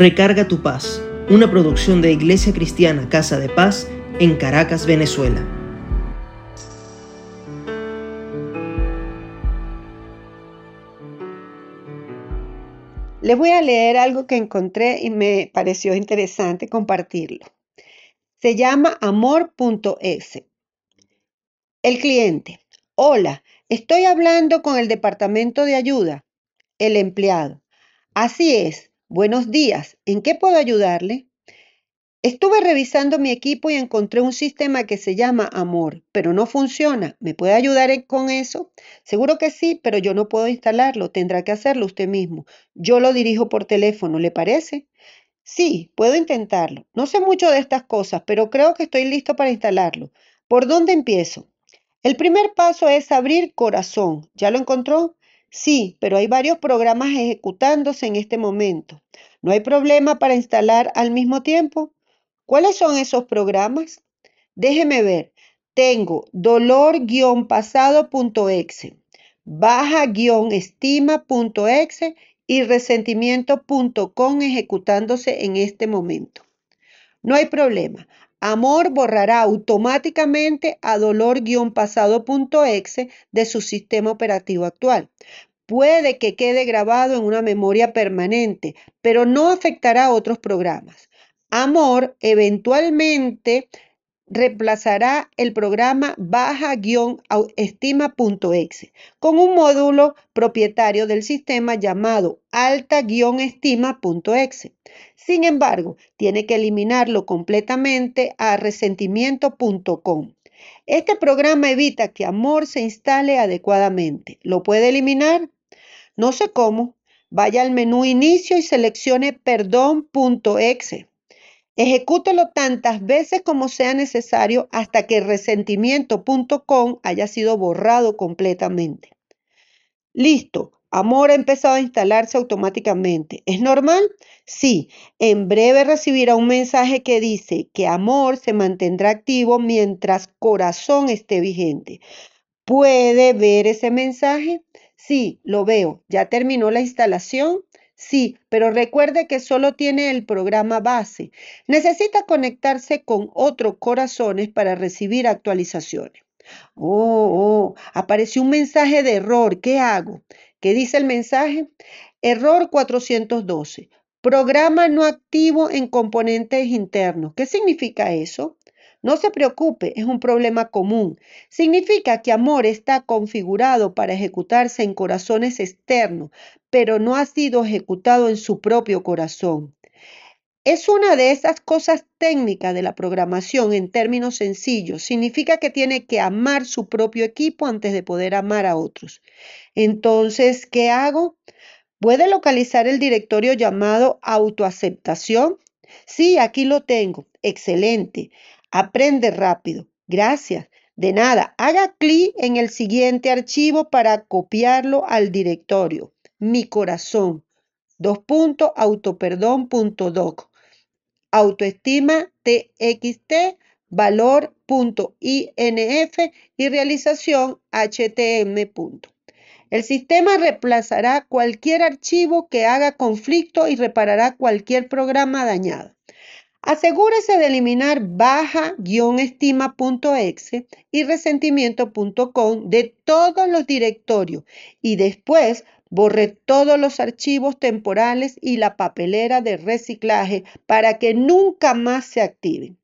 Recarga tu paz, una producción de Iglesia Cristiana Casa de Paz en Caracas, Venezuela. Les voy a leer algo que encontré y me pareció interesante compartirlo. Se llama amor.es. El cliente. Hola, estoy hablando con el departamento de ayuda. El empleado. Así es, Buenos días, ¿en qué puedo ayudarle? Estuve revisando mi equipo y encontré un sistema que se llama Amor, pero no funciona. ¿Me puede ayudar con eso? Seguro que sí, pero yo no puedo instalarlo. Tendrá que hacerlo usted mismo. Yo lo dirijo por teléfono, ¿le parece? Sí, puedo intentarlo. No sé mucho de estas cosas, pero creo que estoy listo para instalarlo. ¿Por dónde empiezo? El primer paso es abrir corazón. ¿Ya lo encontró? Sí, pero hay varios programas ejecutándose en este momento. ¿No hay problema para instalar al mismo tiempo? ¿Cuáles son esos programas? Déjeme ver. Tengo dolor-pasado.exe, baja-estima.exe y resentimiento.com ejecutándose en este momento. No hay problema. Amor borrará automáticamente a dolor-pasado.exe de su sistema operativo actual. Puede que quede grabado en una memoria permanente, pero no afectará a otros programas. Amor eventualmente reemplazará el programa baja-estima.exe con un módulo propietario del sistema llamado alta-estima.exe. Sin embargo, tiene que eliminarlo completamente a resentimiento.com. Este programa evita que Amor se instale adecuadamente. ¿Lo puede eliminar? No sé cómo. Vaya al menú Inicio y seleccione perdón.exe. Ejecútelo tantas veces como sea necesario hasta que resentimiento.com haya sido borrado completamente. Listo, Amor ha empezado a instalarse automáticamente. ¿Es normal? Sí. En breve recibirá un mensaje que dice que Amor se mantendrá activo mientras Corazón esté vigente. ¿Puede ver ese mensaje? Sí, lo veo. ¿Ya terminó la instalación? Sí, pero recuerde que solo tiene el programa base. Necesita conectarse con otros corazones para recibir actualizaciones. Oh, oh, apareció un mensaje de error. ¿Qué hago? ¿Qué dice el mensaje? Error 412. Programa no activo en componentes internos. ¿Qué significa eso? No se preocupe, es un problema común. Significa que amor está configurado para ejecutarse en corazones externos, pero no ha sido ejecutado en su propio corazón. Es una de esas cosas técnicas de la programación en términos sencillos. Significa que tiene que amar su propio equipo antes de poder amar a otros. Entonces, ¿qué hago? ¿Puede localizar el directorio llamado autoaceptación? Sí, aquí lo tengo. Excelente. Aprende rápido. Gracias. De nada. Haga clic en el siguiente archivo para copiarlo al directorio. Mi corazón. Dos puntos, autoperdón.doc autoestima txt, valor.inf y realización htm. El sistema reemplazará cualquier archivo que haga conflicto y reparará cualquier programa dañado. Asegúrese de eliminar baja-estima.exe y resentimiento.com de todos los directorios y después Borre todos los archivos temporales y la papelera de reciclaje para que nunca más se activen.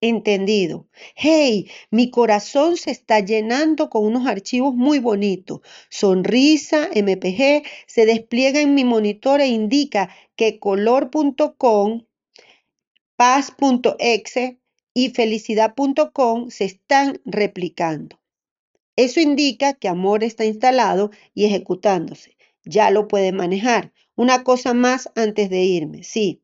Entendido. Hey, mi corazón se está llenando con unos archivos muy bonitos. Sonrisa, MPG, se despliega en mi monitor e indica que color.com, paz.exe y felicidad.com se están replicando. Eso indica que Amor está instalado y ejecutándose. Ya lo puede manejar. Una cosa más antes de irme. Sí,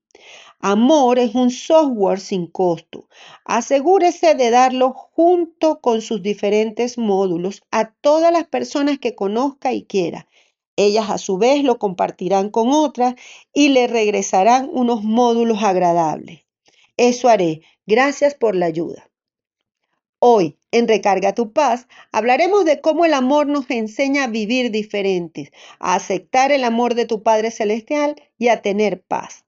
Amor es un software sin costo. Asegúrese de darlo junto con sus diferentes módulos a todas las personas que conozca y quiera. Ellas a su vez lo compartirán con otras y le regresarán unos módulos agradables. Eso haré. Gracias por la ayuda. Hoy, en Recarga tu paz, hablaremos de cómo el amor nos enseña a vivir diferentes, a aceptar el amor de tu Padre Celestial y a tener paz.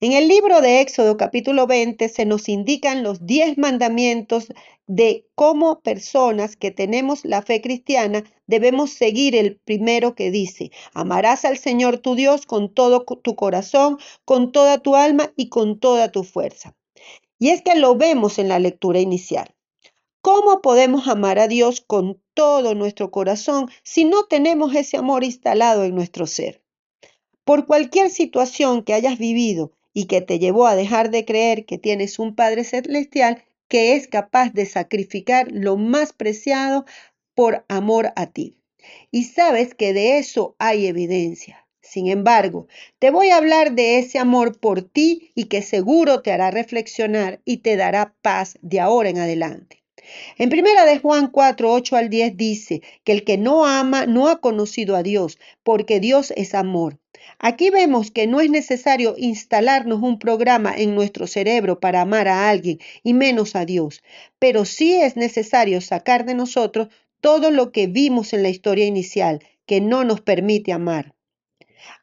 En el libro de Éxodo capítulo 20 se nos indican los diez mandamientos de cómo personas que tenemos la fe cristiana debemos seguir el primero que dice, amarás al Señor tu Dios con todo tu corazón, con toda tu alma y con toda tu fuerza. Y es que lo vemos en la lectura inicial. ¿Cómo podemos amar a Dios con todo nuestro corazón si no tenemos ese amor instalado en nuestro ser? Por cualquier situación que hayas vivido y que te llevó a dejar de creer que tienes un Padre Celestial que es capaz de sacrificar lo más preciado por amor a ti. Y sabes que de eso hay evidencia. Sin embargo, te voy a hablar de ese amor por ti y que seguro te hará reflexionar y te dará paz de ahora en adelante. En primera de Juan 4, 8 al 10 dice que el que no ama no ha conocido a Dios, porque Dios es amor. Aquí vemos que no es necesario instalarnos un programa en nuestro cerebro para amar a alguien y menos a Dios, pero sí es necesario sacar de nosotros todo lo que vimos en la historia inicial que no nos permite amar.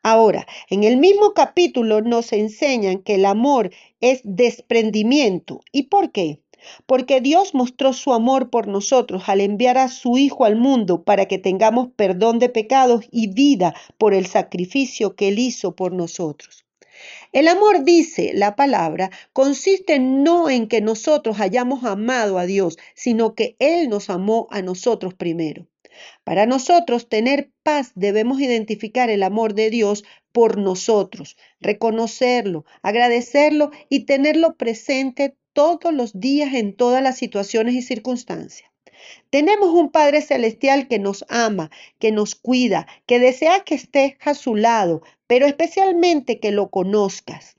Ahora, en el mismo capítulo nos enseñan que el amor es desprendimiento. ¿Y por qué? Porque Dios mostró su amor por nosotros al enviar a su Hijo al mundo para que tengamos perdón de pecados y vida por el sacrificio que Él hizo por nosotros. El amor, dice la palabra, consiste no en que nosotros hayamos amado a Dios, sino que Él nos amó a nosotros primero. Para nosotros tener paz debemos identificar el amor de Dios por nosotros, reconocerlo, agradecerlo y tenerlo presente todos los días en todas las situaciones y circunstancias. Tenemos un Padre Celestial que nos ama, que nos cuida, que desea que estés a su lado, pero especialmente que lo conozcas.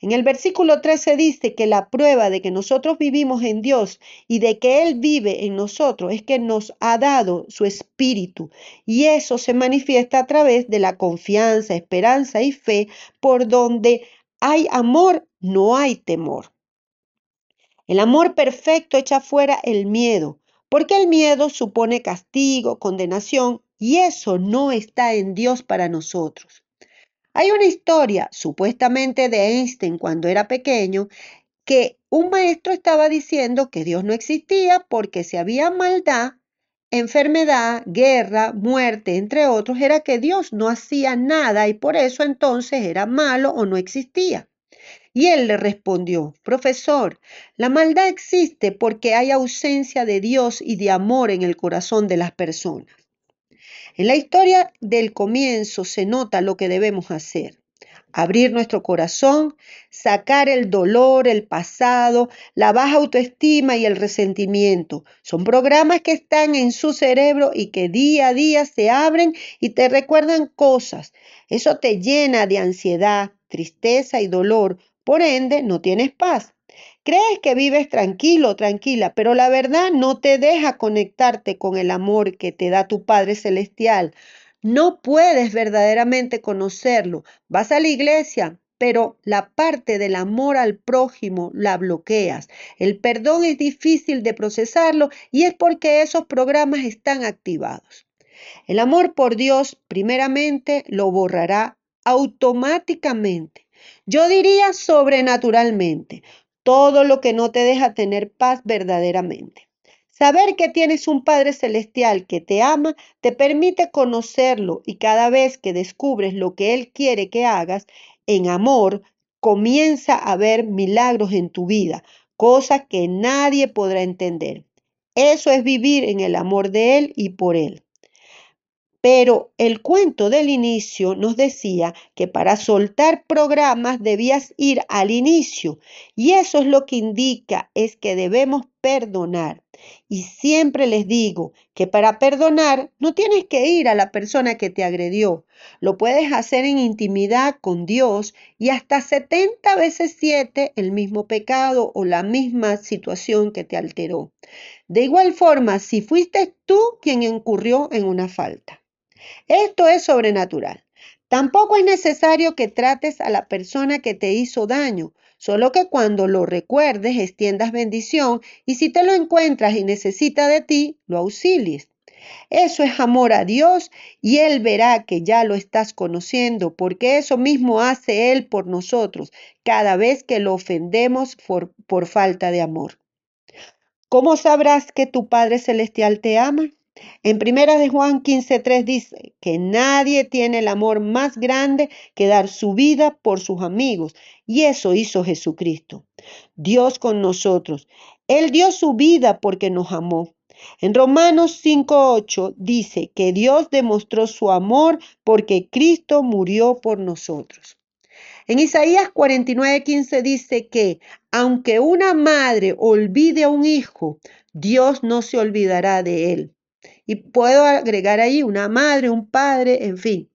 En el versículo 13 dice que la prueba de que nosotros vivimos en Dios y de que Él vive en nosotros es que nos ha dado su espíritu y eso se manifiesta a través de la confianza, esperanza y fe por donde hay amor, no hay temor. El amor perfecto echa fuera el miedo, porque el miedo supone castigo, condenación, y eso no está en Dios para nosotros. Hay una historia, supuestamente de Einstein cuando era pequeño, que un maestro estaba diciendo que Dios no existía porque si había maldad, enfermedad, guerra, muerte, entre otros, era que Dios no hacía nada y por eso entonces era malo o no existía. Y él le respondió, profesor, la maldad existe porque hay ausencia de Dios y de amor en el corazón de las personas. En la historia del comienzo se nota lo que debemos hacer. Abrir nuestro corazón, sacar el dolor, el pasado, la baja autoestima y el resentimiento. Son programas que están en su cerebro y que día a día se abren y te recuerdan cosas. Eso te llena de ansiedad, tristeza y dolor por ende, no tienes paz. Crees que vives tranquilo, tranquila, pero la verdad no te deja conectarte con el amor que te da tu Padre Celestial. No puedes verdaderamente conocerlo. Vas a la iglesia, pero la parte del amor al prójimo la bloqueas. El perdón es difícil de procesarlo y es porque esos programas están activados. El amor por Dios primeramente lo borrará automáticamente yo diría sobrenaturalmente, todo lo que no te deja tener paz verdaderamente. Saber que tienes un Padre Celestial que te ama te permite conocerlo y cada vez que descubres lo que Él quiere que hagas en amor, comienza a ver milagros en tu vida, cosas que nadie podrá entender. Eso es vivir en el amor de Él y por Él. Pero el cuento del inicio nos decía que para soltar programas debías ir al inicio y eso es lo que indica es que debemos perdonar. Y siempre les digo que para perdonar no tienes que ir a la persona que te agredió. Lo puedes hacer en intimidad con Dios y hasta 70 veces 7 el mismo pecado o la misma situación que te alteró. De igual forma, si fuiste tú quien incurrió en una falta. Esto es sobrenatural. Tampoco es necesario que trates a la persona que te hizo daño, solo que cuando lo recuerdes extiendas bendición y si te lo encuentras y necesita de ti, lo auxilies. Eso es amor a Dios y Él verá que ya lo estás conociendo, porque eso mismo hace Él por nosotros cada vez que lo ofendemos por, por falta de amor. ¿Cómo sabrás que tu Padre Celestial te ama? En primera de Juan 15:3 dice que nadie tiene el amor más grande que dar su vida por sus amigos, y eso hizo Jesucristo. Dios con nosotros. Él dio su vida porque nos amó. En Romanos 5:8 dice que Dios demostró su amor porque Cristo murió por nosotros. En Isaías 49:15 dice que aunque una madre olvide a un hijo, Dios no se olvidará de él. Y puedo agregar ahí una madre, un padre, en fin.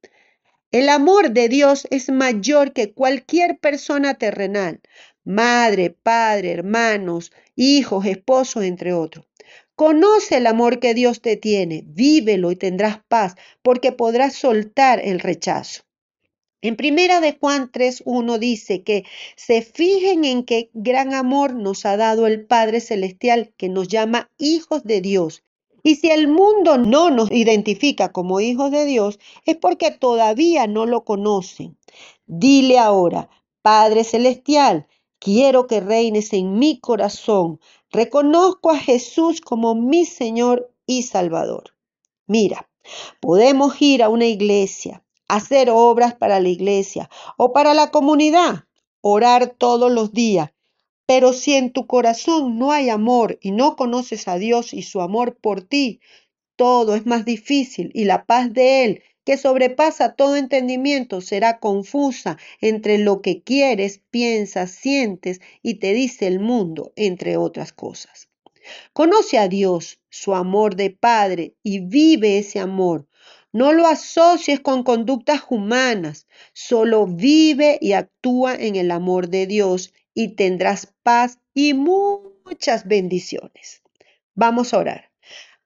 El amor de Dios es mayor que cualquier persona terrenal, madre, padre, hermanos, hijos, esposos, entre otros. Conoce el amor que Dios te tiene, vívelo y tendrás paz, porque podrás soltar el rechazo. En primera de Juan 3.1 dice que se fijen en qué gran amor nos ha dado el Padre Celestial que nos llama hijos de Dios y si el mundo no nos identifica como hijos de Dios, es porque todavía no lo conocen. Dile ahora, Padre Celestial, quiero que reines en mi corazón. Reconozco a Jesús como mi Señor y Salvador. Mira, podemos ir a una iglesia, hacer obras para la iglesia o para la comunidad, orar todos los días pero si en tu corazón no hay amor y no conoces a Dios y su amor por ti, todo es más difícil y la paz de Él, que sobrepasa todo entendimiento, será confusa entre lo que quieres, piensas, sientes y te dice el mundo, entre otras cosas. Conoce a Dios, su amor de Padre, y vive ese amor. No lo asocies con conductas humanas, solo vive y actúa en el amor de Dios y tendrás paz y muchas bendiciones. Vamos a orar.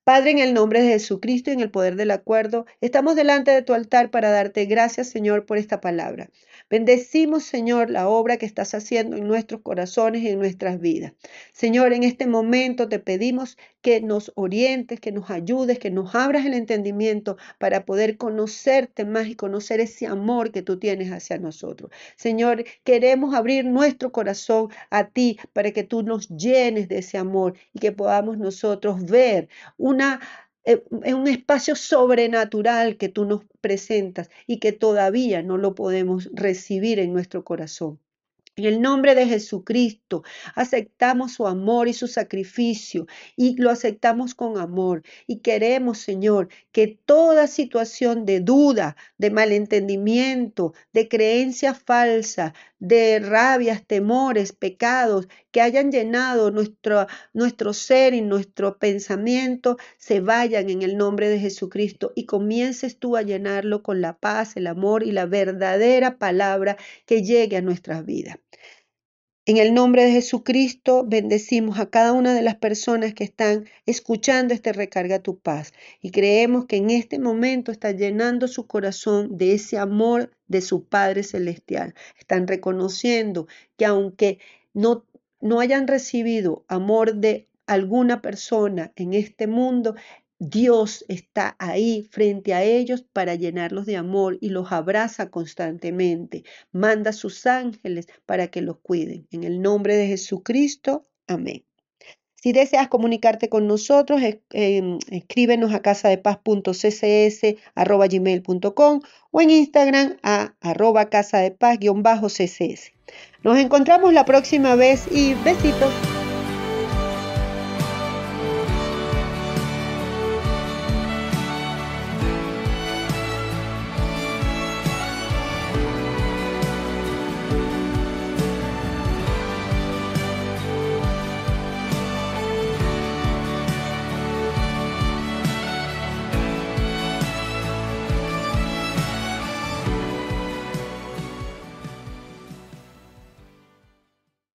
Padre, en el nombre de Jesucristo y en el poder del acuerdo, estamos delante de tu altar para darte gracias, Señor, por esta palabra. Bendecimos, Señor, la obra que estás haciendo en nuestros corazones y en nuestras vidas. Señor, en este momento te pedimos que nos orientes, que nos ayudes, que nos abras el entendimiento para poder conocerte más y conocer ese amor que tú tienes hacia nosotros. Señor, queremos abrir nuestro corazón a ti para que tú nos llenes de ese amor y que podamos nosotros ver una en eh, un espacio sobrenatural que tú nos presentas y que todavía no lo podemos recibir en nuestro corazón. En el nombre de Jesucristo, aceptamos su amor y su sacrificio y lo aceptamos con amor. Y queremos, Señor, que toda situación de duda, de malentendimiento, de creencia falsa, de rabias, temores, pecados que hayan llenado nuestro, nuestro ser y nuestro pensamiento, se vayan en el nombre de Jesucristo y comiences tú a llenarlo con la paz, el amor y la verdadera palabra que llegue a nuestras vidas. En el nombre de Jesucristo bendecimos a cada una de las personas que están escuchando este recarga tu paz y creemos que en este momento está llenando su corazón de ese amor de su Padre Celestial. Están reconociendo que aunque no, no hayan recibido amor de alguna persona en este mundo, Dios está ahí frente a ellos para llenarlos de amor y los abraza constantemente. Manda a sus ángeles para que los cuiden. En el nombre de Jesucristo, amén. Si deseas comunicarte con nosotros, em, escríbenos a casadepaz.ccs.gmail.com o en Instagram a arroba casadepaz-ccs. Nos encontramos la próxima vez y besitos.